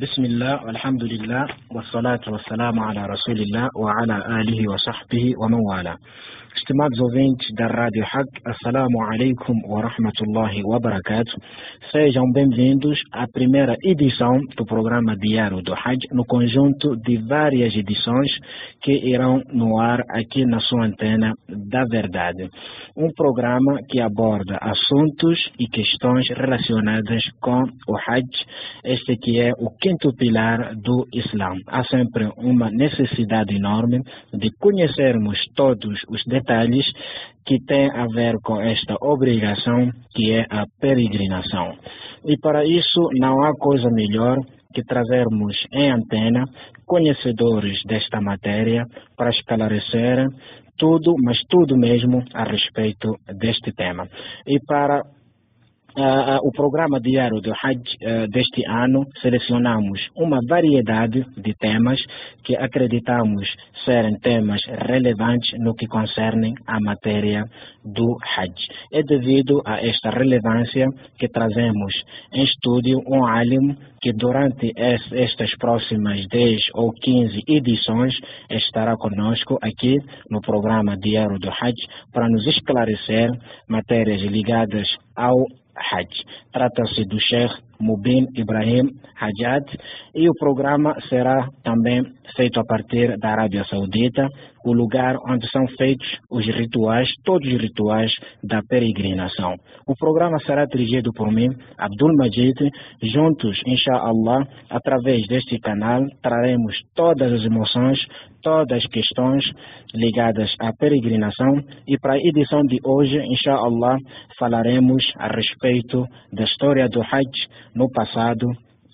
بسم الله والحمد لله والصلاة والسلام على رسول الله وعلى آله وصحبه ومن والاه Estimados ouvintes da Rádio Haq, Assalamu alaikum wa rahmatullahi wa barakatuh. Sejam bem-vindos à primeira edição do programa diário do Hajj, no conjunto de várias edições que irão no ar aqui na sua antena da verdade. Um programa que aborda assuntos e questões relacionadas com o Hajj, este que é o quinto pilar do Islã. Há sempre uma necessidade enorme de conhecermos todos os detalhes que têm a ver com esta obrigação que é a peregrinação. E para isso não há coisa melhor que trazermos em antena conhecedores desta matéria para esclarecer tudo, mas tudo mesmo a respeito deste tema. E para o programa diário do Hajj uh, deste ano, selecionamos uma variedade de temas que acreditamos serem temas relevantes no que concerne a matéria do Hajj. É devido a esta relevância que trazemos em estúdio um alim que durante es, estas próximas 10 ou 15 edições estará conosco aqui no programa diário do Hajj para nos esclarecer matérias ligadas ao Hajj. Trata-se do Sheikh Mubin Ibrahim Hajjad e o programa será também feito a partir da Arábia Saudita, o lugar onde são feitos os rituais, todos os rituais da peregrinação. O programa será dirigido por mim, Abdul Majid. Juntos, inshallah, através deste canal, traremos todas as emoções, todas as questões ligadas à peregrinação e para a edição de hoje, inshallah, falaremos a respeito da história do Hajj no passado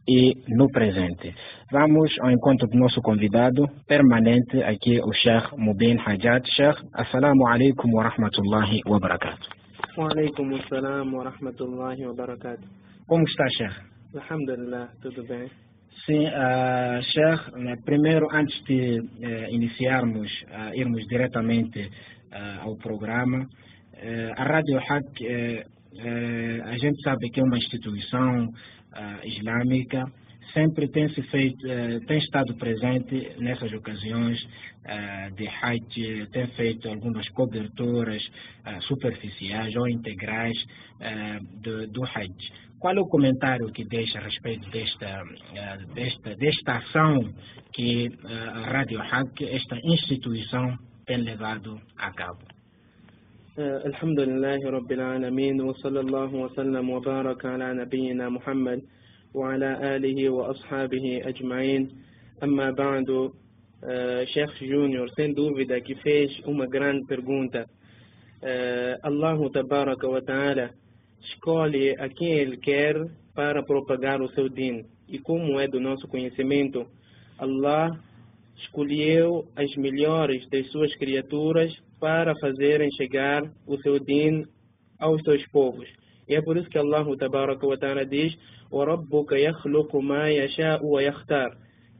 e no presente. Vamos ao encontro do nosso convidado permanente aqui, o Sheikh Mubin Hajjad. Sheikh, assalamu alaikum wa rahmatullahi wa barakatuh. Wa alaikum assalam wa rahmatullahi wa barakatuh. Como está, Sheikh? Alhamdulillah, tudo bem. Sim, uh, Sheikh, primeiro, antes de uh, iniciarmos, uh, irmos diretamente ao programa, a Rádio Hack Uh, a gente sabe que é uma instituição uh, islâmica, sempre tem, se feito, uh, tem estado presente nessas ocasiões de Hajj, tem feito algumas coberturas superficiais ou integrais do, do Hajj. Qual é o comentário que deixa a respeito desta, desta, desta ação que a Rádio Hajj, esta instituição, tem levado a cabo? آه، الحمد لله رب العالمين وصلى الله وسلم وبارك على نبينا محمد وعلى آله وأصحابه أجمعين. أما بعد آه، شيخ جونيور سين دوفيدا كيفاش؟ أما جراند برغونتا آه، الله تبارك وتعالى شكولي أكيل كير بارا بروباغار سو دين يكون مؤدو نوسو كونيسيمينتو الله escolheu as melhores das suas criaturas para fazerem chegar o seu din aos seus povos. E é por isso que Allah tabaraka wa ta'ala diz: "Rabbuka wa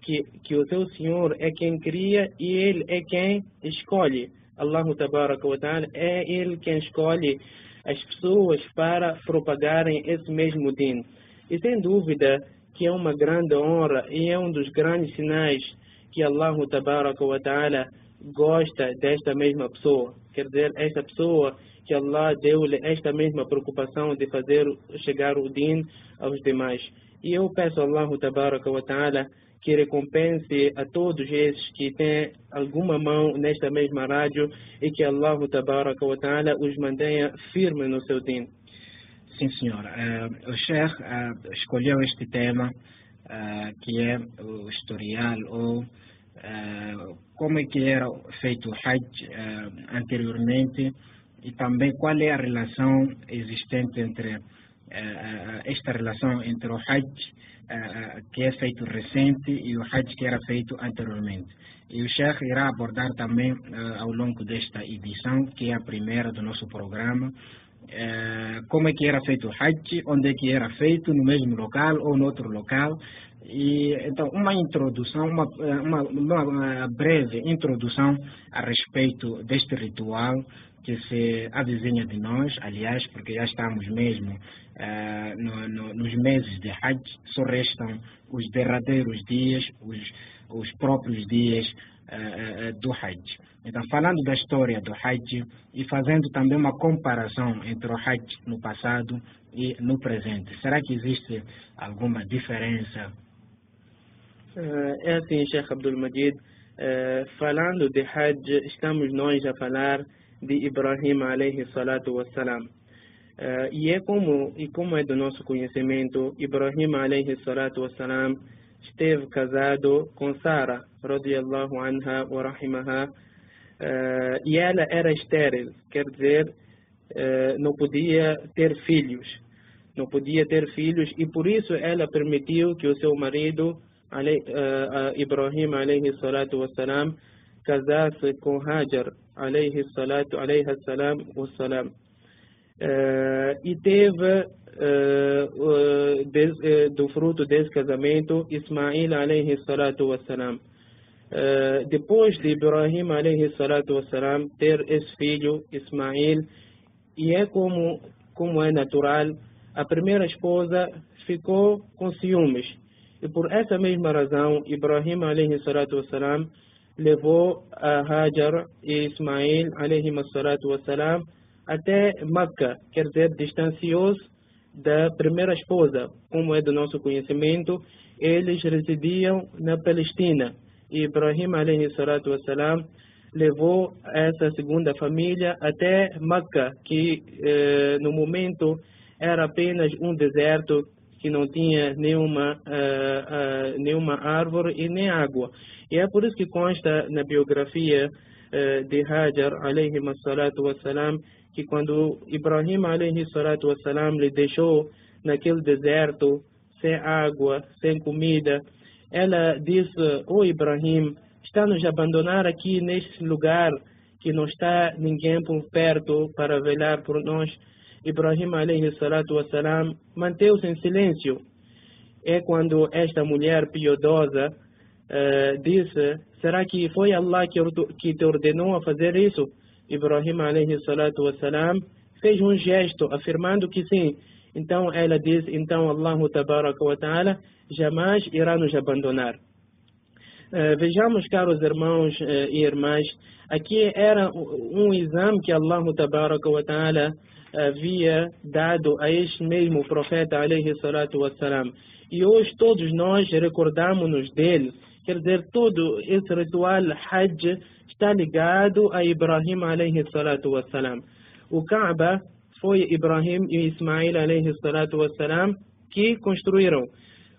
que que o seu Senhor é quem cria e ele é quem escolhe. Allah tabaraka wa ta'ala é ele quem escolhe as pessoas para propagarem esse mesmo din. E sem dúvida que é uma grande honra e é um dos grandes sinais que Allah tabaraka wa ta'ala gosta desta mesma pessoa. Quer dizer, esta pessoa que Allah deu-lhe esta mesma preocupação de fazer chegar o din aos demais. E eu peço a Allah Tabaraka wa Ta'ala que recompense a todos esses que têm alguma mão nesta mesma rádio e que Allah Tabaraka wa Ta'ala os mantenha firmes no seu din. Sim, senhora. Uh, o Sheikh uh, escolheu este tema uh, que é o historial ou como é que era feito o Hajj uh, anteriormente e também qual é a relação existente entre uh, esta relação entre o Hajj que é feito recente e o Hajj que era feito anteriormente. E o Sheikh irá abordar também ao longo desta edição, que é a primeira do nosso programa, como é que era feito o Hajj, onde é que era feito, no mesmo local ou no outro local, e, então, uma introdução, uma, uma, uma, breve introdução a respeito deste ritual que se avizinha de nós, aliás, porque já estamos mesmo uh, no, no, nos meses de Hajj, só restam os derradeiros dias, os, os próprios dias uh, do Hajj. Então, falando da história do Hajj e fazendo também uma comparação entre o Hajj no passado e no presente, será que existe alguma diferença? É assim, Sheikh Abdul Majid, falando de Hajj, estamos nós a falar de Ibrahim alayhi salatu wassalam. Uh, e é como e como é do nosso conhecimento, Ibrahim alayhi salatu wassalam esteve casado com Sara radiallahu anha wa rahimaha. E ela era estéril, quer dizer, não podia ter filhos, não podia ter filhos e por isso ela permitiu que o seu marido Ibrahim alayhi salatu wassalam casasse com Hajar alayhi salatu salam wassalam uh, e teve uh, des, uh, do fruto desse casamento Ismail alayhi salatu wassalam uh, depois de Ibrahim alayhi salatu wassalam ter esse filho Ismail e é como como é natural a primeira esposa ficou com ciúmes e por essa mesma razão Ibrahim wassalam levou a Hajar e Ismail wassalam até Meca, quer dizer, distanciou-se da primeira esposa, como é do nosso conhecimento, eles residiam na Palestina. E Ibrahim wassalam levou essa segunda família até Meca, que eh, no momento era apenas um deserto que não tinha nenhuma, uh, uh, nenhuma árvore e nem água. E é por isso que consta na biografia uh, de Hajar, alayhi salatu wassalam, que quando Ibrahim, alayhi salatu wassalam, lhe deixou naquele deserto, sem água, sem comida, ela disse, ô oh Ibrahim, está nos abandonar aqui neste lugar que não está ninguém por perto para velar por nós. Ibrahim alayhi salatu wassalam manteve-se em silêncio. É quando esta mulher piedosa uh, disse, será que foi Allah que, te ordenou a fazer isso? Ibrahim alayhi salatu wassalam fez um gesto afirmando que sim. Então ela diz, então Allah tabaraka wa ta'ala jamais irá nos abandonar. Uh, vejamos, caros irmãos uh, e irmãs, aqui era um exame que Allah tabaraka wa ta'ala havia dado a este mesmo profeta alayhi salatu wassalam. E hoje todos nós recordamos-nos dele. Quer dizer, todo esse ritual Hajj está ligado a Ibrahim alayhi salatu wassalam. O Kaaba foi Ibrahim e Ismail alayhi salatu wassalam que construíram.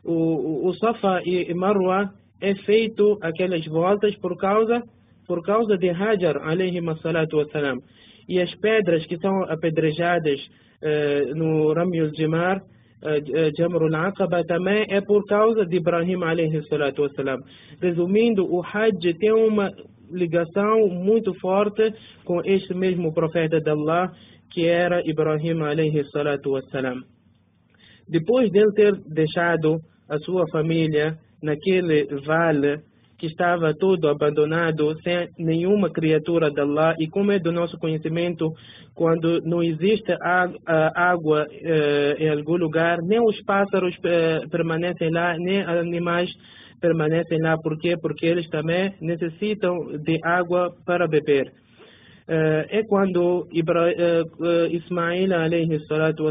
O, o, o Safa e Marwa é feito aquelas voltas por causa por causa de Hajar alayhi salatu wassalam e as pedras que são apedrejadas uh, no Ramyul Jimar, uh, Jamrul Aqaba, também é por causa de Ibrahim alayhi salatu wassalam. Resumindo, o Hajj tem uma ligação muito forte com este mesmo profeta de Allah, que era Ibrahim alayhi salatu wassalam. Depois de ele ter deixado a sua família naquele vale que estava todo abandonado, sem nenhuma criatura de Allah, e como é do nosso conhecimento, quando não existe água eh, em algum lugar, nem os pássaros eh, permanecem lá, nem animais permanecem lá. Por quê? Porque eles também necessitam de água para beber. Eh, é quando Ismail alayhi salatu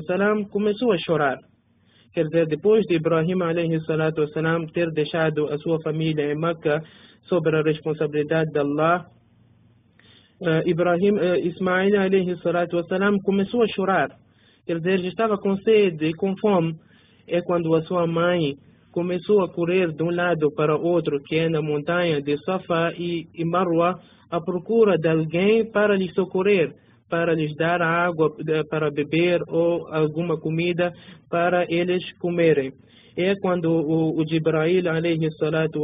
começou a chorar quer dizer, depois de Ibrahim wasalam ter deixado a sua família em Meca sobre a responsabilidade de Allah, uh, Ibrahim, uh, Ismail começou a chorar. Quer dizer, estava com sede e com fome. É quando a sua mãe começou a correr de um lado para outro, que é na montanha de Safa e, e Marwa, à procura de alguém para lhe socorrer para lhes dar água para beber ou alguma comida para eles comerem. É quando o, o Jibrail alayhi salatu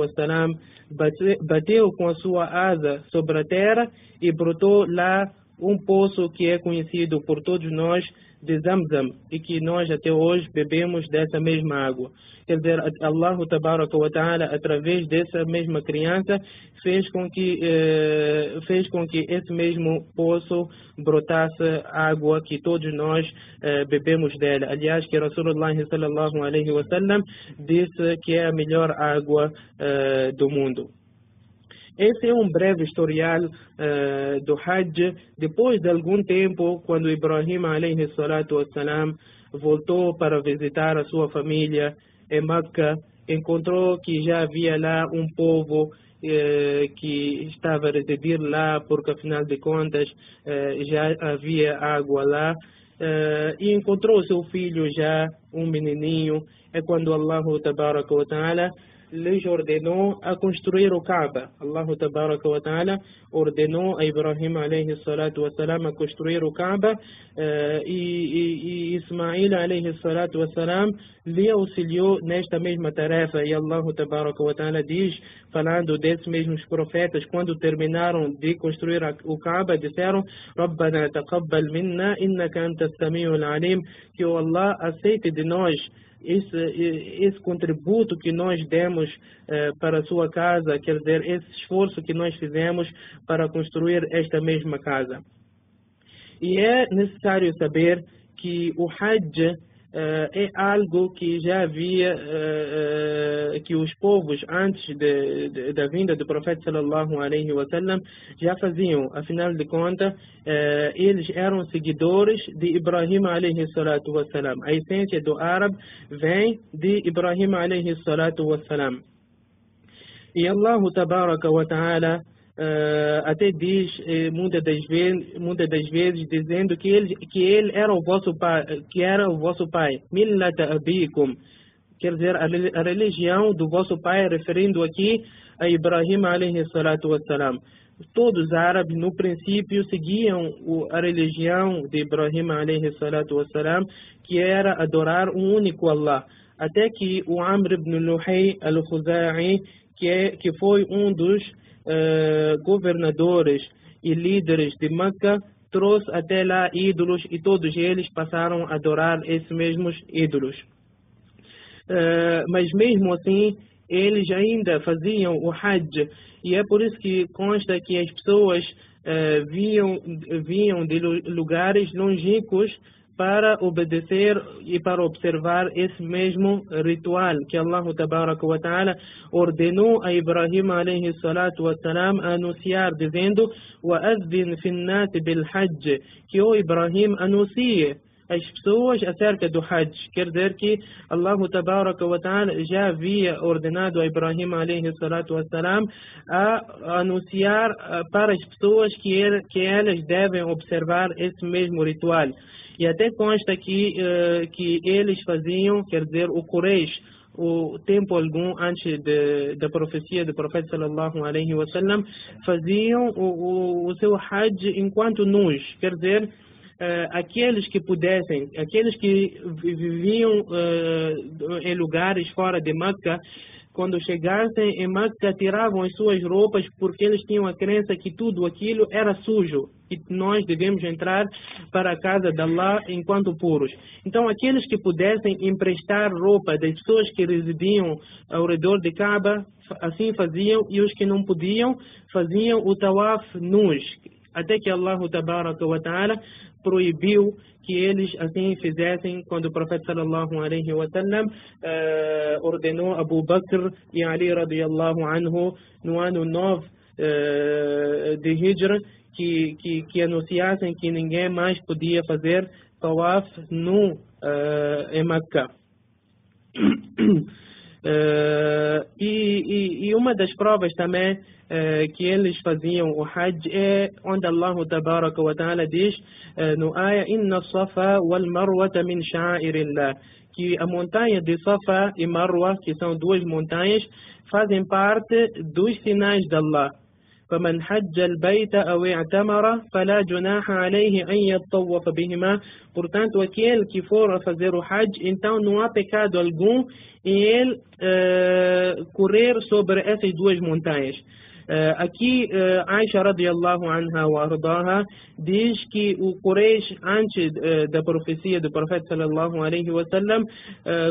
bateu com a sua asa sobre a terra e brotou lá um poço que é conhecido por todos nós de Zamzam e que nós até hoje bebemos dessa mesma água. Quer dizer, Allah ta'ala, através dessa mesma criança, fez com que eh, fez com que esse mesmo poço brotasse água que todos nós eh, bebemos dela. Aliás, que Rasulullah sallallahu alaihi wasallam disse que é a melhor água eh, do mundo. Esse é um breve historial uh, do Hajj. Depois de algum tempo, quando Ibrahim wassalam, voltou para visitar a sua família em Meca, encontrou que já havia lá um povo uh, que estava a residir lá, porque afinal de contas uh, já havia água lá. e encontrou seu filho já, um menininho. É quando Allah Ta'ala lhes ordenou a construir o Kaaba. Allah Ta'ala ordenou a Ibrahim alayhi salatu wasalam a construir o Kaaba uh, e, e, e Ismail alayhi salatu wasalam lhe auxiliou nesta mesma tarefa. E Allah Ta'ala diz, falando desses mesmos profetas, quando terminaram de construir o Kaaba, disseram: Rabbana taqabbal minna innaka antas samiul alim, que o Allah aceite de nós esse, esse contributo que nós demos eh, para a sua casa, quer dizer, esse esforço que nós fizemos para construir esta mesma casa. E é necessário saber que o Hajj é algo que já havia, uh, uh, que os povos antes de, de, da vinda do profeta sallallahu alaihi wasallam já faziam. Afinal de contas, eles eram seguidores de Ibrahim alaihi salatu wasalam. A essência do árabe vem de Ibrahim alaihi salatu wasalam. E Allah tabaraka wa ta'ala uh, até diz eh, muitas das vezes, muitas das vezes dizendo que ele que ele era o vosso pai, que era o vosso pai. Abikum, quer dizer a, a religião do vosso pai, referindo aqui a Ibrahim alayhi salatu wassalam. Todos os árabes no princípio seguiam a religião de Ibrahim alayhi salatu wassalam, que era adorar um único Allah. Até que o Amr ibn Luhay al-Khuzai, que, é, que foi um dos uh, governadores e líderes de Meca trouxe até lá ídolos e todos eles passaram a adorar esses mesmos ídolos. Uh, mas mesmo assim, eles ainda faziam o Hajj e é por isso que consta que as pessoas uh, vinham, vinham de lugares longínquos para obedecer e para observar esse mesmo ritual que Allah ta'ala ordenou a Ibrahim alayhi salatu wa salam a anunciar dizendo وَأَذِّنْ فِي النَّاسِ que o Ibrahim anuncie as pessoas acerca do Hajj. Quer dizer que Allah ta'ala já havia ordenado a Ibrahim alayhi salatu wa salam a anunciar para as pessoas que, ele, que elas devem observar esse mesmo ritual. E até consta aqui uh, que eles faziam, quer dizer, o Quraysh, o tempo algum antes de, da profecia do profeta sallallahu alaihi wasallam, faziam o, o, o seu Hajj enquanto nus, quer dizer, aqueles que pudessem, aqueles que viviam uh, em lugares fora de Meca, quando chegassem em Meca, tiravam as suas roupas porque eles tinham a crença que tudo aquilo era sujo e nós devemos entrar para a casa de Allah enquanto puros. Então, aqueles que pudessem emprestar roupa das pessoas que residiam ao redor de Kaaba, assim faziam, e os que não podiam, faziam o tawaf nus, até que Allah ta'ala proibiu que eles assim fizessem quando o profeta sallallahu alaihi wa sallam uh, ordenou Abu Bakr e Ali radiyallahu anhu no ano 9 uh, eh, de Hijra que, que, que anunciassem que ninguém mais podia fazer tawaf no, uh, em Meca. Uh, e, e, e, uma das provas também uh, que eles faziam o Hajj é onde Allah tabaraka wa ta'ala diz uh, no ayah Inna Safa wal Marwata min sha'irillah que a montanha de Safa e Marwa, que são duas montanhas, fazem parte dos sinais de Allah. فمن حج البيت أو اعتمر فلا جناح عليه أن يطوف بهما Portanto, aquele que for a fazer o Hajj, então não há pecado algum em ele uh, correr sobre essas duas montanhas. Uh, aqui, uh, Aisha radiallahu anha wa ardaha diz que o Quraysh, antes uh, da profecia do profeta sallallahu alaihi wasallam,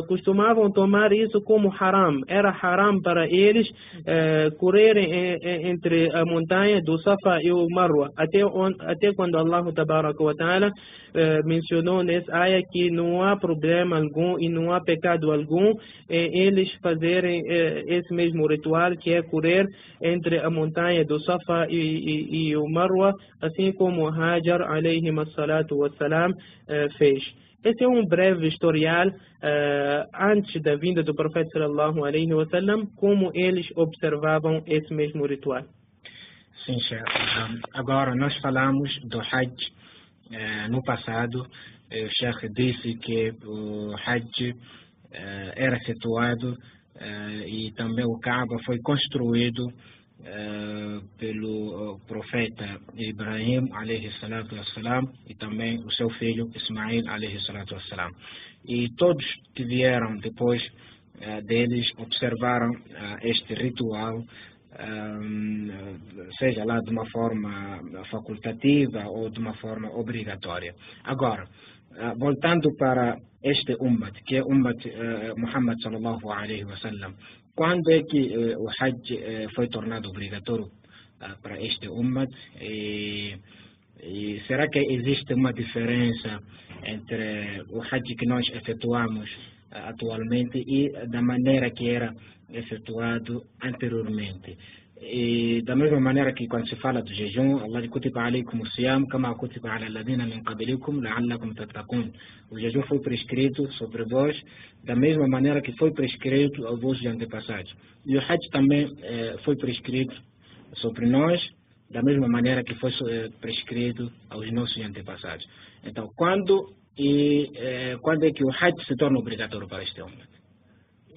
costumavam tomar isso como haram. Era haram para eles correrem entre a montanha do Safa e o Marwa. Até, até quando Allah wa ta'ala mencionou nessa área que não há problema algum e não há pecado algum em eles fazerem esse mesmo ritual que é correr entre a montanha do Safa e, e, e o Marwa, assim como Hajar alayhi salatu wassalam fez. Esse é um breve historial uh, antes da vinda do profeta sallallahu alaihi wasallam, como eles observavam esse mesmo ritual. Sim, Sheikh. Agora nós falamos do Hajj uh, no passado. O Sheikh disse que o Hajj era situado e também o Kaaba foi construído pelo uh, profeta Ibrahim alayhi salatu wassalam e também o seu filho Ismail alayhi salatu wassalam. E todos que vieram depois uh, deles observaram este ritual, seja lá de uma forma facultativa ou de uma forma obrigatória. Agora, voltando para este ummat, que é ummat Muhammad sallallahu alayhi wasallam, quando é que eh, o Hajj eh, foi tornado obrigatório ah, para este Ummah? E, e, será que existe uma diferença entre o Hajj que nós efetuamos ah, atualmente e da maneira que era efetuado anteriormente? E da mesma maneira que quando se fala do jejum, Allah kutiba alaykum siyam kama kutiba ala alladhina min qablikum la'allakum tattaqun. O jejum foi prescrito sobre vós da mesma maneira que foi prescrito aos vossos antepassados. E o Hajj também eh, foi prescrito sobre nós da mesma maneira que foi eh, prescrito aos nossos antepassados. Então, quando e eh, quando é que o Hajj se torna obrigatório para este homem?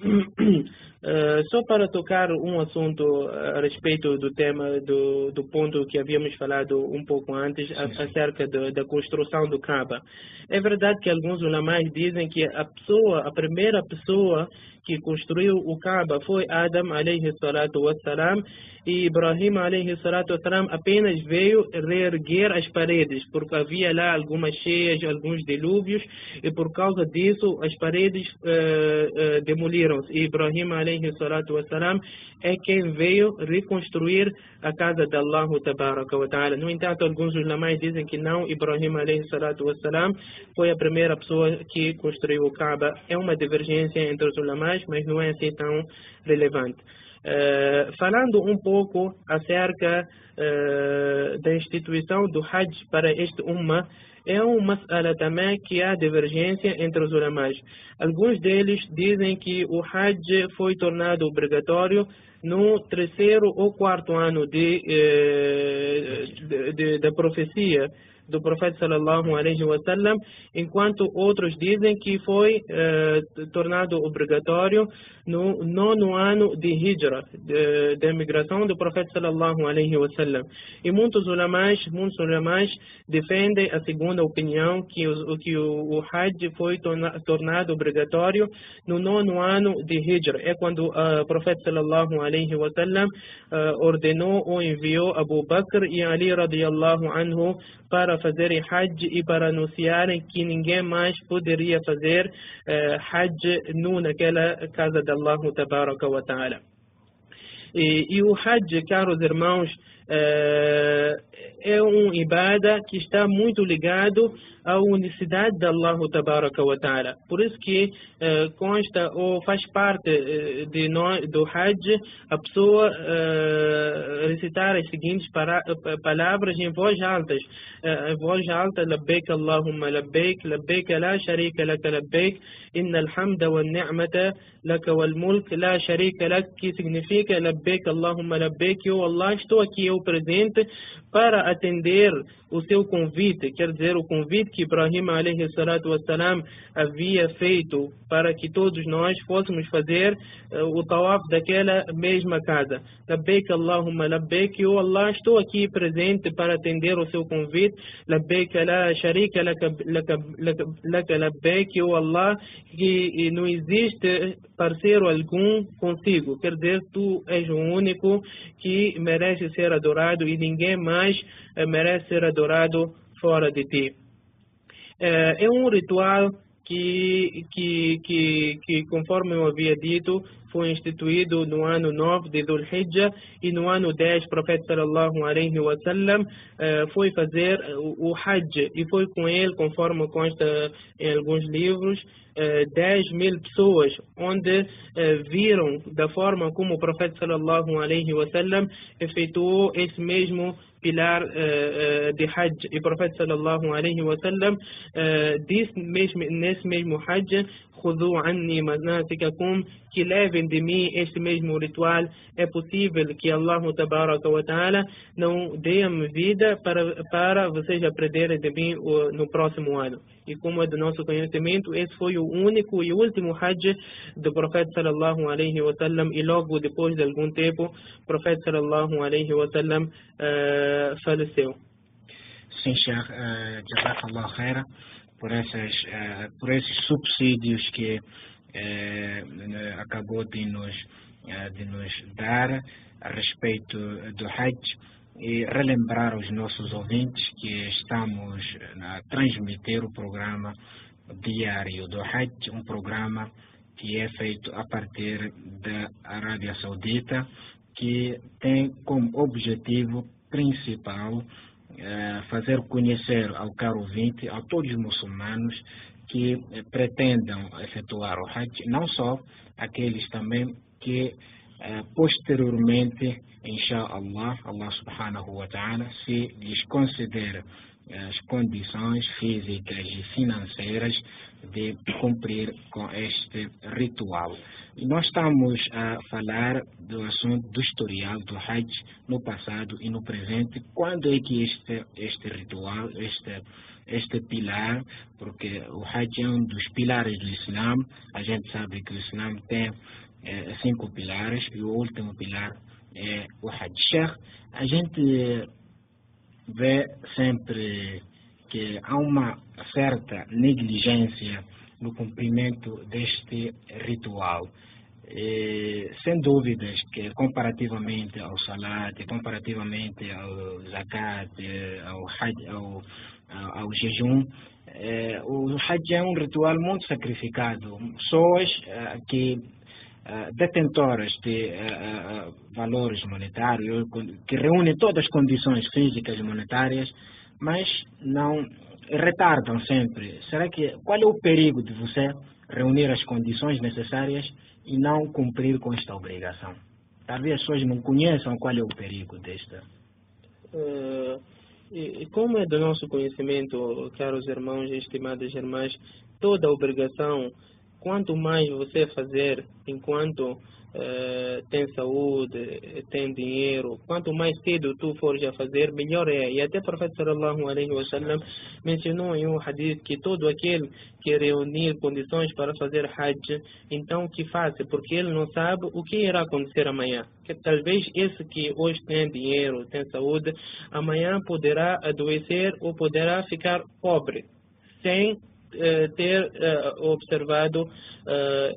Uh, só para tocar um assunto a respeito do tema, do, do ponto que havíamos falado um pouco antes, sim, sim. acerca da construção do Kaaba. É verdade que alguns ulamais dizem que a pessoa, a primeira pessoa que construiu o Kaaba foi Adam alayhi salatu wassalam e Ibrahim alayhi salatu wassalam apenas veio reerguer as paredes porque havia lá algumas cheias, alguns dilúvios e por causa disso as paredes uh, uh, demoliram-se e Ibrahim alayhi salatu wassalam é quem veio reconstruir a casa de Allah tabaraka wa ta'ala. No entanto, alguns ulamais dizem que não, Ibrahim alayhi salatu wassalam foi a primeira pessoa que construiu o Kaaba. É uma divergência entre os ulamais, mas não é assim tão relevante. Uh, falando um pouco acerca uh, da instituição do Hajj para este Ummah, é uma mas'ala também que há divergência entre os ulamais. Alguns deles dizem que o Hajj foi tornado obrigatório no terceiro ou quarto ano de, de, da profecia do profeta sallallahu alaihi wasallam, enquanto outros dizem que foi eh, tornado obrigatório no nono ano de Hijra, da imigração do profeta sallallahu alaihi wasallam. E muitos ulamais, muitos ulamais defendem a segunda opinião que o que o, o Hajj foi torna, tornado obrigatório no nono ano de Hijra. É quando o profeta sallallahu alaihi wasallam uh, ordenou ou enviou Abu Bakr e Ali radiallahu anhu para fazerem Hajj e para anunciarem que ninguém mais poderia fazer uh, Hajj nu naquela casa de Allah. E, e o Hajj, caros irmãos, é um ibada que está muito ligado à unicidade de Allah tabaraka wa ta'ala. Por isso que uh, consta ou faz parte uh, de nós, do Hajj a pessoa recitar as seguintes para, palavras em voz alta. em voz alta, labbaik Allahumma labbaik, labbaik la sharika laka labbaik, inna alhamda wa ni'mata laka wal mulk la sharika lak, que significa labbaik, Allahumma labbaik, eu Allah, estou aqui eu presente para atender o seu convite, quer dizer, o convite que Ibrahim wassalam havia feito para que todos nós fôssemos fazer uh, o tawaf daquela mesma casa. Labbaik Allahumma labbaik, eu Allah estou aqui presente para atender o seu convite. Labbaik la sharika laka labbaik, eu Allah, que não existe parceiro algum consigo. Quer dizer, tu és o único que merece ser adorado e ninguém mais uh, merece ser adorado fora de ti. É, é um ritual que, que, que, que, conforme eu havia dito, foi instituído no ano 9 de Dhul Hijjah e no ano 10 o profeta sallallahu alaihi wasallam foi fazer o, Hajj e foi com ele, conforme consta em alguns livros, 10 mil pessoas, onde viram da forma como o profeta sallallahu alaihi wasallam efetuou esse mesmo pilar uh, de Hajj. E o profeta sallallahu alaihi wasallam uh, disse mesmo, nesse mesmo Hajj, خذوا عني مناسككم que levem de mim este mesmo ritual. É possível que Allah ta'ala não dê-me vida para, para vocês aprenderem de mim no próximo ano. E como é do nosso conhecimento, esse foi o único e último Hajj do profeta sallallahu alaihi wa sallam e logo depois de algum tempo, o profeta sallallahu alaihi wa sallam uh, faleceu. Sim, Sheikh, uh, Jazakallah khaira por, essas, uh, por esses subsídios que uh, acabou de nos, uh, de nos dar a respeito do Hajj e relembrar aos nossos ouvintes que estamos a transmitir o programa diário do Hajj, um programa que é feito a partir da Arábia Saudita, que tem como objetivo principal fazer conhecer ao caro ouvinte, a todos os muçulmanos que pretendam efetuar o Hajj, não só aqueles também que posteriormente, inshallah, Allah subhanahu wa ta'ala, se lhes conceder as condições físicas e financeiras de cumprir com este ritual. E nós estamos a falar do assunto do historial do Hajj no passado e no presente. Quando é que este, este ritual, este, este pilar, porque o Hajj é um dos pilares do Islã, a gente sabe que o Islã tem é, cinco pilares e o último pilar é o Hajj. A gente vê sempre que há uma certa negligência no cumprimento deste ritual. E, sem dúvidas que comparativamente ao salat, comparativamente ao zakat, ao, hajj, ao, ao jejum, eh, o hajj é um ritual muito sacrificado. Pessoas eh, que detentoras de uh, uh, valores monetários, que reúnem todas as condições físicas e monetárias, mas não retardam sempre. Será que qual é o perigo de você reunir as condições necessárias e não cumprir com esta obrigação? Talvez as pessoas não conheçam qual é o perigo desta. e como é do nosso conhecimento, caros irmãos e estimadas irmãs, toda obrigação quanto mais você fazer enquanto uh, tem saúde, tem dinheiro, quanto mais cedo tu fores a fazer, melhor é. E até o profeta sallallahu alaihi wa sallam mencionou em um hadith que todo aquele que reunir condições para fazer hajj, então que faça, porque ele não sabe o que irá acontecer amanhã. Que talvez esse que hoje tem dinheiro, tem saúde, amanhã poderá adoecer ou poderá ficar pobre, sem ter observado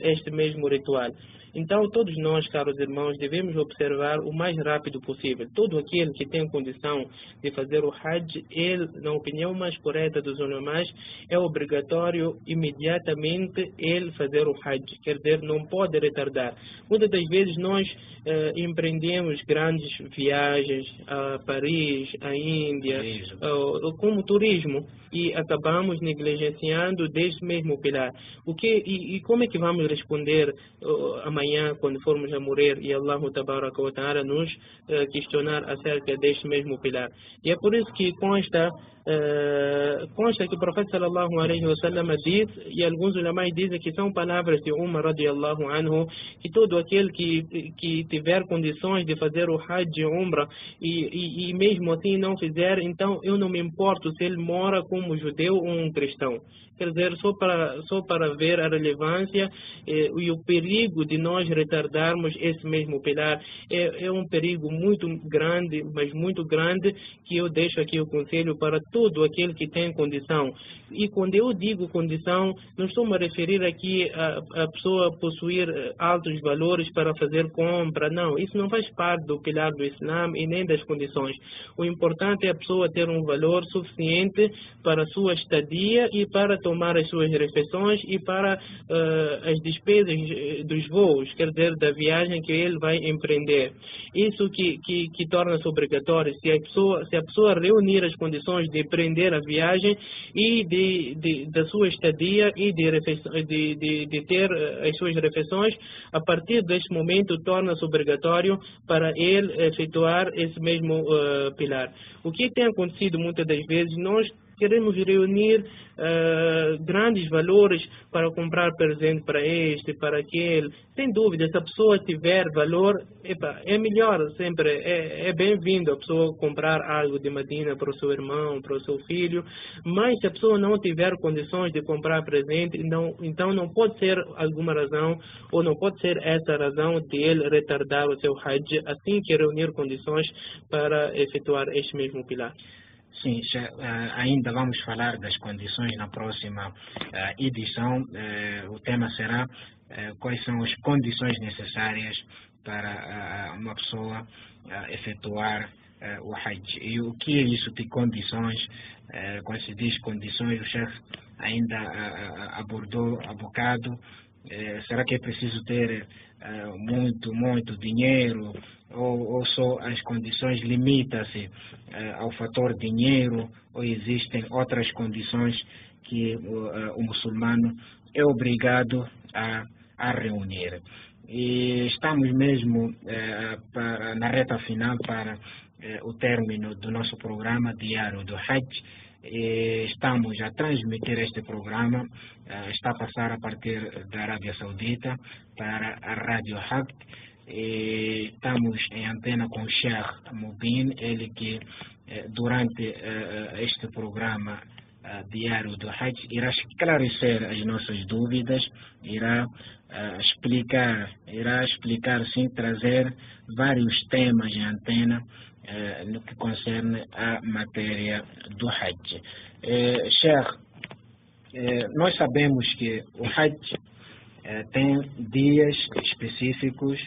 este mesmo ritual. Então, todos nós, caros irmãos, devemos observar o mais rápido possível. Todo aquele que tem condição de fazer o Hajj, ele, na opinião mais correta dos ulamás, é obrigatório imediatamente ele fazer o Hajj. Quer dizer, não pode retardar. Muitas das vezes nós eh, empreendemos grandes viagens a Paris, a Índia, uh, como turismo, e acabamos negligenciando deste mesmo pilar. O que, e, e como é que vamos responder uh, amanhã? quando formos a morrer, e Allah ta'ala nos uh, questionar acerca deste mesmo pilar. E é por isso que consta Uh, consta que o profeta sallallahu alaihi wasallam diz e alguns ulamais dizem que são palavras de Umar radiallahu anhu que todo aquele que que tiver condições de fazer o Hajj de Umrah e, e, e mesmo assim não fizer então eu não me importo se ele mora como judeu ou um cristão quer dizer, só para, só para ver a relevância eh, e o perigo de nós retardarmos esse mesmo pilar. É, é um perigo muito grande, mas muito grande, que eu deixo aqui o conselho para todo aquele que tem condição. E quando eu digo condição, não estou me a referir aqui a, a pessoa possuir eh, altos valores para fazer compra, não. Isso não faz parte do pilar do Islã e nem das condições. O importante é a pessoa ter um valor suficiente para a sua estadia e para tomar as suas refeições e para uh, as despesas eh, dos voos, quer dizer, da viagem que ele vai empreender. Isso que, que, que torna-se obrigatório. Se a, pessoa, se a pessoa reunir as condições de empreender a viagem e de, de da sua estadia e de, de, de, de ter eh, as suas refeições, a partir deste momento torna-se obrigatório para ele efetuar esse mesmo uh, pilar. O que tem acontecido muitas das vezes, nós queremos reunir uh, grandes valores para comprar presente para este, para aquele. Sem dúvida, se a pessoa tiver valor, epa, é melhor sempre, é, é bem-vindo a pessoa comprar algo de Medina para o seu irmão, para o seu filho, mas se a pessoa não tiver condições de comprar presente, não, então não pode ser alguma razão, ou não pode ser essa razão de ele retardar o seu Hajj assim que reunir condições para efetuar este mesmo pilar. Sim, já, uh, ainda vamos falar das condições na próxima uh, edição. O tema será quais são as condições necessárias para uma pessoa efetuar o Hajj. E o que é isso de condições? quando se diz condições, o chefe ainda abordou há bocado. Será que é preciso ter muito, muito dinheiro? ou, ou só as condições limitam-se uh, ao fator dinheiro ou existem outras condições que uh, o muçulmano é obrigado a, a reunir. E estamos mesmo para, na reta final para o término do nosso programa diário do Hajj. E estamos a transmitir este programa, está a passar a partir da Arábia Saudita para a Rádio Hajj e estamos em antena com o Sheikh Mubin, ele que eh, durante eh, este programa eh, diário do Hajj irá esclarecer as nossas dúvidas, irá explicar, irá explicar sim, trazer vários temas em antena no que concerne a matéria do Hajj. Sheikh, nós sabemos que o Hajj tem dias específicos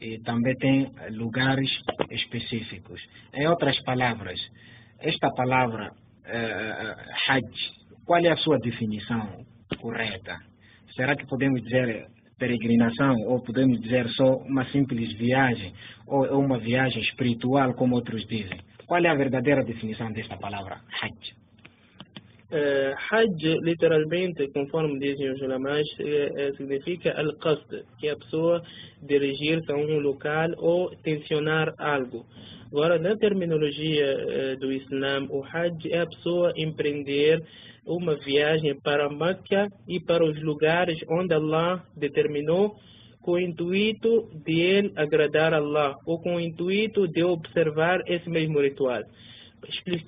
e também tem lugares específicos. Em outras palavras, esta palavra uh, Hajj, qual é a sua definição correta? Será que podemos dizer peregrinação ou podemos dizer só uma simples viagem ou uma viagem espiritual, como outros dizem? Qual é a verdadeira definição desta palavra Hajj? Uh, Hajj, literalmente, conforme dizem os ulamás, uh, significa al-qasd, que é a pessoa dirigir-se a um local ou tensionar algo. Agora, na terminologia do Islã, o Hajj é a pessoa empreender uma viagem para Meca e para os lugares onde Allah determinou com o intuito de ele agradar Allah ou com o intuito de observar esse mesmo ritual.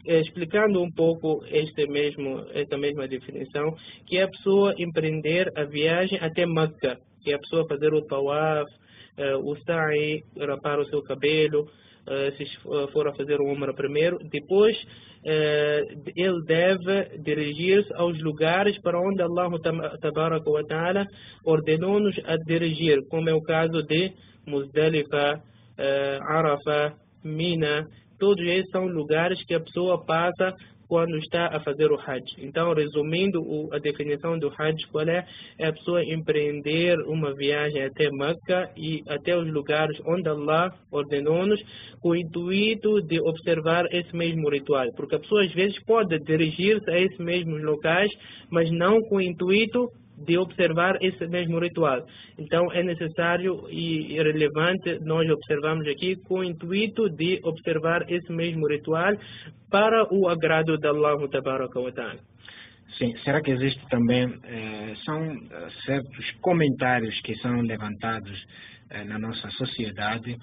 Eh, explicando um pouco este mesmo, esta mesma definição, que é a pessoa empreender a viagem até Meca, que é a pessoa fazer o tawaf, uh, o sa'i, rapar o seu cabelo, uh, se for a fazer o umrah primeiro, depois uh, ele deve dirigir-se aos lugares para onde Allah tabaraka wa ta'ala ordenou-nos a dirigir, como é o caso de Muzdalifa, Arafah, Mina, Todos esses são lugares que a pessoa passa quando está a fazer o Hajj. Então, resumindo a definição do Hajj, qual é? É a pessoa empreender uma viagem até Meca e até os lugares onde Allah ordenou-nos, com o intuito de observar esse mesmo ritual. Porque a pessoa às vezes pode dirigir-se a esses mesmos locais, mas não com o intuito de observar esse mesmo ritual. Então é necessário e relevante nós observamos aqui com o intuito de observar esse mesmo ritual para o agrado de Allah wa ta'ala. Sim, será que existe também, eh, são eh, certos comentários que são levantados eh, na nossa sociedade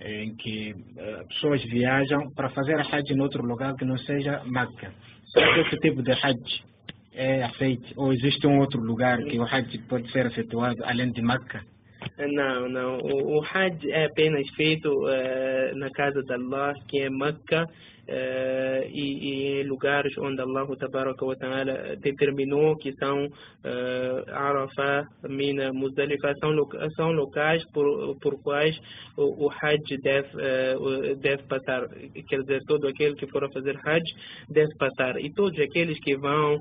em que eh, pessoas viajam para fazer a Hajj em outro lugar que não seja Meca? Será que esse tipo de Hajj é aceito? Ou existe um outro lugar que o Hajj pode ser efetuado além de Meca? Não, não. O, o Hajj é apenas feito uh, na casa de Allah, que é Meca, uh, e, e, em lugares onde Allah wa ta'ala determinou que são uh, Arafah, Mina, Muzdalifah, são, são locais por, por quais o, o Hajj deve, deve passar. Quer dizer, todo aquele que for a fazer Hajj deve passar. E todos aqueles que vão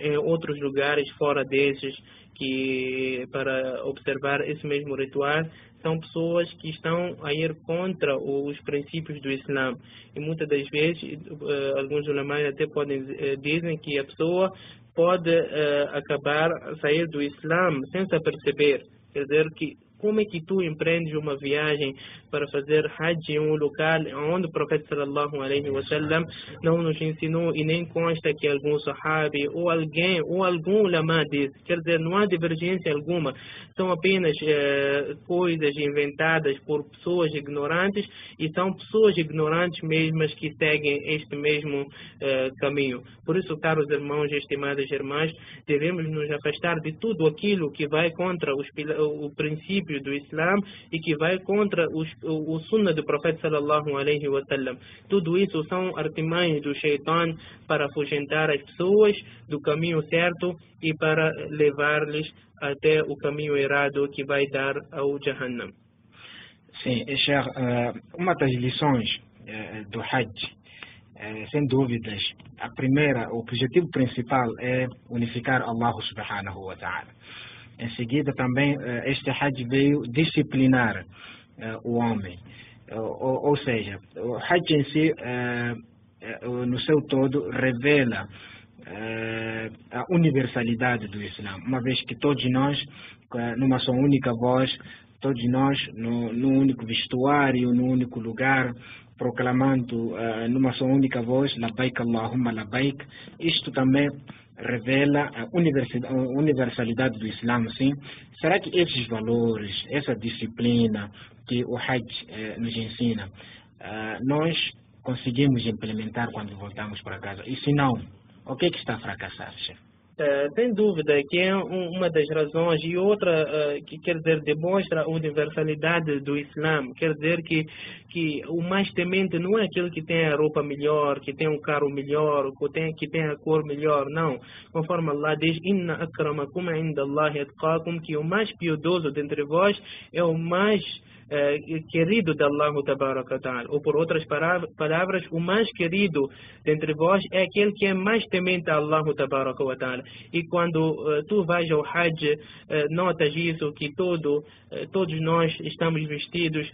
em outros lugares fora desses, que para observar esse mesmo ritual são pessoas que estão a ir contra os princípios do Islã. E muitas das vezes, uh, alguns ulamais até podem uh, dizem que a pessoa pode uh, acabar sair do Islã sem se aperceber. Quer dizer que como é que tu empreendes uma viagem para fazer Hajj em um local onde o profeta sallallahu alaihi wasallam não nos ensinou e nem consta que algum sahabi ou alguém ou algum ulama diz. Quer dizer, não há divergência alguma. São apenas eh, coisas inventadas por pessoas ignorantes e são pessoas ignorantes mesmas que seguem este mesmo eh, caminho. Por isso, caros irmãos e estimadas irmãs, devemos nos afastar de tudo aquilo que vai contra os, o princípio princípio do Islã e que vai contra os, o, o sunnah do profeta sallallahu alaihi wasallam. Tudo isso são artimanhas do shaitan para afugentar as pessoas do caminho certo e para levar-lhes até o caminho errado que vai dar ao Jahannam. Sim, Sheikh, eh, uma das lições eh, do Hajj sem dúvidas, a primeira, o objetivo principal é unificar Allah subhanahu wa ta'ala. Em seguida, também, eh, este Hajj veio disciplinar eh, o homem. Eh, ou, seja, o Hajj em si, no seu todo, revela a universalidade do Islã, uma vez que todos nós, numa só única voz, todos nós, no, no único vestuário, no único lugar, proclamando numa só única voz, Labaik Allahumma Labaik, isto também revela a universalidade do Islã, sim? Será que esses valores, essa disciplina que o Hajj eh, nos ensina, uh, nós conseguimos implementar quando voltamos para casa? E se não, o que, é que está a fracassar, chefe? Uh, sem dúvida que é um, uma das razões e outra uh, que quer dizer demonstra a universalidade do Islã. Quer dizer que que o mais temente não é aquele que tem a roupa melhor que tem um carro melhor que tem que tem a cor melhor não. Conforme Allah diz inna akramakum inda Allah que o mais piedoso dentre vós é o mais eh, querido de Allah Ta'ala. Ou por outras palavras, o mais querido dentre vós é aquele que é mais temente a Allah Ta'ala. E quando uh, tu vais ao Hajj, uh, notas isso, que todo, todos nós estamos vestidos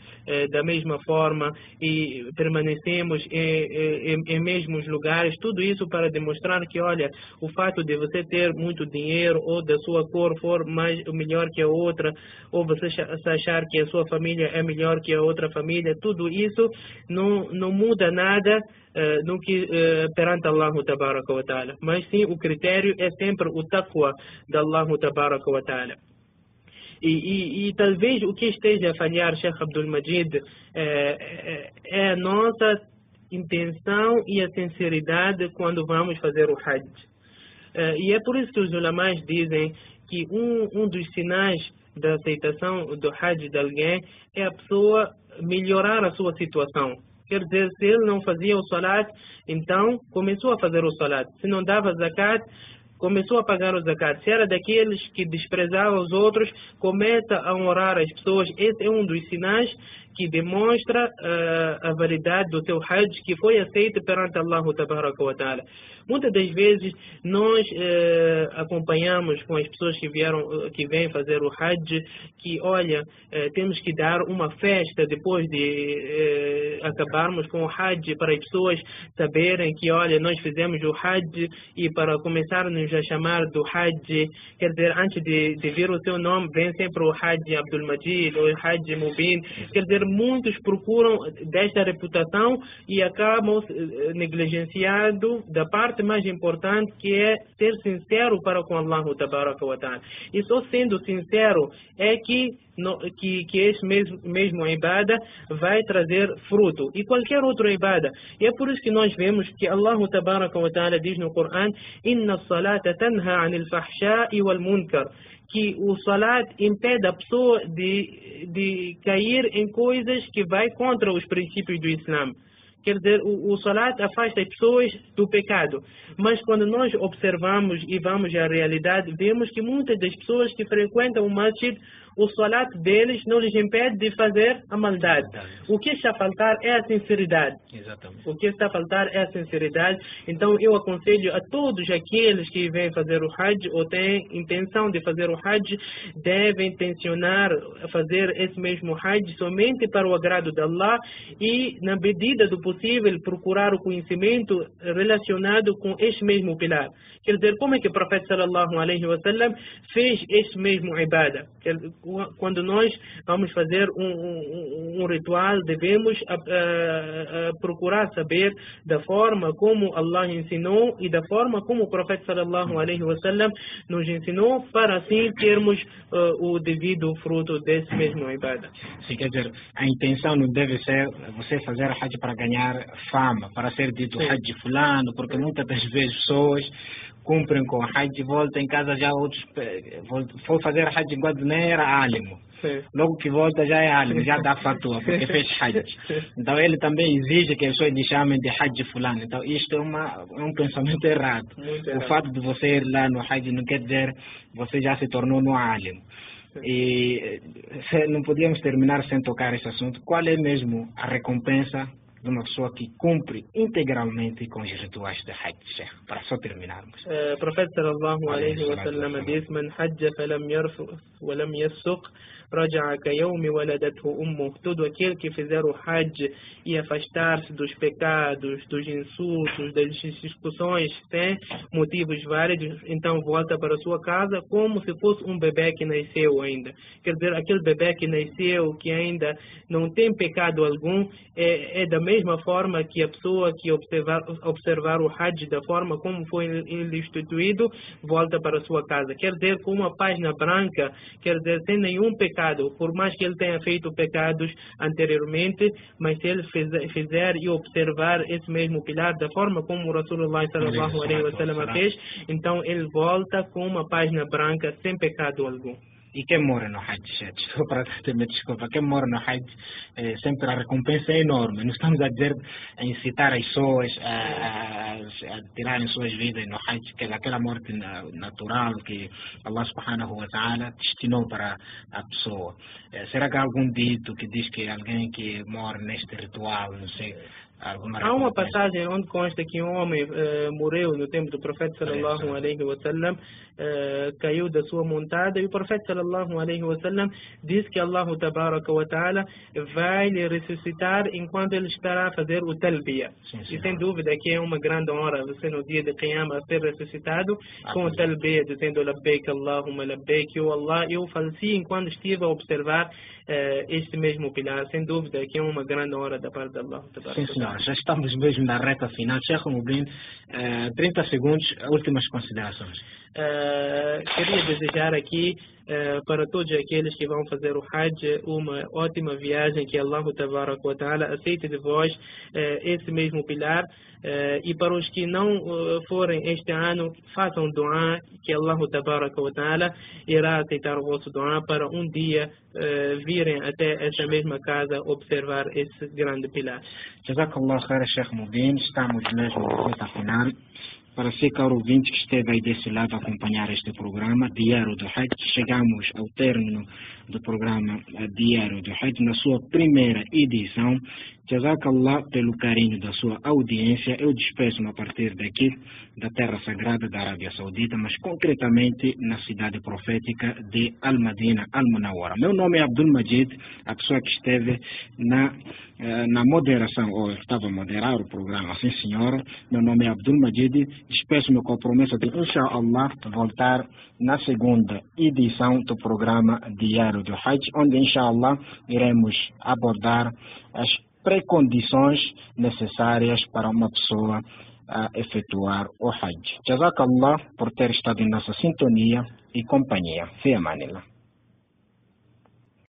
da mesma forma e permanecemos em, em, em mesmos lugares. Tudo isso para demonstrar que, olha, o fato de você ter muito dinheiro ou da sua cor for mais melhor que a outra, ou você achar que a sua família família é melhor que a outra família, tudo isso não, não muda nada uh, no que, uh, perante Allah tabaraka wa ta'ala. Mas sim, o critério é sempre o taqwa de Allah tabaraka wa ta'ala. E, e, e, talvez o que esteja a falhar Sheikh Abdul Majid é, é, é a nossa intenção e a sinceridade quando vamos fazer o Hajj. Uh, e é por isso que os ulamais dizem que um, um dos sinais da aceitação do Hajj de alguém é a pessoa melhorar a sua situação. Quer dizer, se ele não fazia o salat, então começou a fazer o salat. Se não dava zakat, começou a pagar o zakat. Se era daqueles que desprezava os outros, começa a honrar as pessoas. Esse é um dos sinais que demonstra uh, a validade do teu Hajj que foi aceito perante Allah Ta'ala. Muitas das vezes nós uh, acompanhamos com as pessoas que vieram, que vêm fazer o Hajj, que olha, temos que dar uma festa depois de acabarmos com o Hajj para as pessoas saberem que olha, nós fizemos o Hajj e para começar-nos a chamar do Hajj, quer dizer, antes de, de vir o seu nome, vem sempre o Hajj Abdul Majid ou o Hajj Mubin. Quer dizer, muitos procuram desta reputação e acabam eh, negligenciando da parte mais importante que é ser sincero para com Allah. E só sendo sincero é que no, que, que esse mesmo, mesmo ibada vai trazer fruto. E qualquer outro ibada. E é por isso que nós vemos que Allah Tabaraka wa Ta'ala diz no Coran, Inna salata tanha anil fahsha'i wal munkar que o salat impede a pessoa de, de cair em coisas que vai contra os princípios do Islã. Quer dizer, o, o salat afasta as pessoas do pecado. Mas quando nós observamos e vamos à realidade, vemos que muitas das pessoas que frequentam o masjid o salat deles não lhes impede de fazer a maldade. O que está a faltar é a sinceridade. Exatamente. O que está a faltar é a sinceridade. Então eu aconselho a todos aqueles que vêm fazer o Hajj ou têm intenção de fazer o Hajj, devem intencionar fazer esse mesmo Hajj somente para o agrado de Allah e, na medida do possível, procurar o conhecimento relacionado com este mesmo pilar. Quer dizer, como é que o profeta sallallahu alaihi wasallam fez este mesmo ibadah? Quando nós vamos fazer um, um, um ritual, devemos uh, uh, procurar saber da forma como Allah ensinou e da forma como o profeta sallallahu alaihi wasallam nos ensinou para assim termos uh, o devido fruto desse mesmo ibadah. Sim, quer dizer, a intenção não deve ser você fazer hajj para ganhar fama, para ser dito Sim. hajj fulano, porque muitas das vezes pessoas cumprem com Hajj, volta em casa já outros, foi fazer Hajj nem era álimo. Logo que volta já é álimo, já dá fatua, porque fez Hajj. Então ele também exige que as pessoas lhe chamem de Hajj fulano. Então isto é, uma, é um pensamento errado. O fato de você ir lá no Hajj não quer dizer você já se tornou no álimo. E não podíamos terminar sem tocar esse assunto. Qual é mesmo a recompensa de uma pessoa que cumpre integralmente com os rituais de Hajj. Para só terminarmos. Uh, profeta sallallahu alaihi wa sallam diz: "Man hajja falam yarfuth wa lam yassuq raja'a kayawmi waladathu ummuh." Todo aquele que fizer o Hajj e afastar-se dos pecados, dos insultos, das discussões, tem motivos válidos, então volta para sua casa como se fosse um bebê que nasceu ainda. Quer dizer, aquele bebê que nasceu, que ainda não tem pecado algum, é, é da mesma forma que a pessoa que observar, observar o Hajj da forma como foi ele instituído, volta para sua casa. Quer dizer, com uma página branca, quer dizer, sem nenhum pecado, por mais que ele tenha feito pecados anteriormente, mas se ele fizer, fizer e observar esse mesmo pilar da forma como o Rasulullah sallallahu alaihi wasallam fez, então ele volta com uma página branca sem pecado algum. E quem mora no Hajj, desculpa, me desculpa, quem mora no Hajj, é, sempre a recompensa é enorme. Não estamos a dizer, a incitar as pessoas a, a, a tirarem suas vidas no Hajj, que é aquela morte natural que Allah subhanahu wa ta'ala destinou para a pessoa. É, será que há algum dito que diz que alguém que mora neste ritual, não sei, Há uma passagem onde consta que um homem uh, morreu no tempo do profeta sallallahu alaihi wasallam, uh, caiu da sua montada e o profeta sallallahu alaihi wasallam disse que Allah tabaraka wa ta'ala vai lhe ressuscitar enquanto ele estará a fazer o talbiya. E sem dúvida que é uma grande honra você no dia de Qiyamah ser ressuscitado ah, com o talbiya dizendo labbaik Allahumma labbaik, eu Allah, eu faleci enquanto estive a observar este mesmo pilar. Sem dúvida que é uma grande honra da parte de Allah wa ta'ala já estamos mesmo na reta final. Sheikh Mubin, uh, 30 segundos, últimas considerações. Uh, queria desejar aqui para todos aqueles que vão fazer o Hajj uma ótima viagem, que Allah ta'ala aceite de vós uh, esse mesmo pilar. E para os que não forem este ano, façam doa, que Allah ta'ala irá aceitar o vosso doa para um dia virem até essa mesma casa observar esse grande pilar. Jazakallah khair, Sheikh Mubin, estamos mesmo no final para ser caro ouvinte que esteve aí desse lado a acompanhar este programa, Diário do Hajj. Chegamos ao término do programa eh, Diário do Hajj, na sua primeira edição. Jazakallah pelo carinho da sua audiência. Eu despeço-me a partir daqui da terra sagrada da Arábia Saudita, mas concretamente na cidade profética de Al-Madina, Al-Munawara. Meu nome é Abdul Majid, a pessoa que esteve na, eh, na moderação, ou estava a moderar o programa, sim senhora. Meu nome é Abdul Majid. Despeço-me com a promessa de, inshallah, voltar na segunda edição do programa Diário do Hajj, onde, inshallah, iremos abordar as precondições necessárias para uma pessoa a efetuar o Hajj. Jazakallah por ter estado em nossa sintonia e companhia. Fia Manila.